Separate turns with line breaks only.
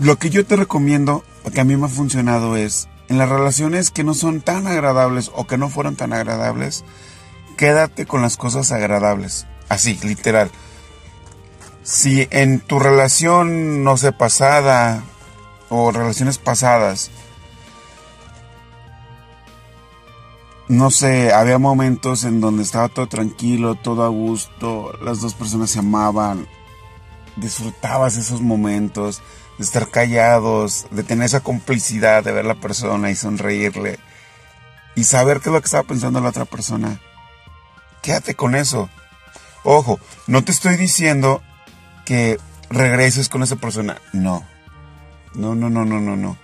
Lo que yo te recomiendo, que a mí me ha funcionado es, en las relaciones que no son tan agradables o que no fueron tan agradables, quédate con las cosas agradables. Así, literal. Si en tu relación, no sé, pasada o relaciones pasadas, no sé, había momentos en donde estaba todo tranquilo, todo a gusto, las dos personas se amaban, disfrutabas esos momentos, de estar callados, de tener esa complicidad de ver a la persona y sonreírle y saber qué es lo que estaba pensando la otra persona. Quédate con eso. Ojo, no te estoy diciendo que regreses con esa persona. No. No, no, no, no, no, no.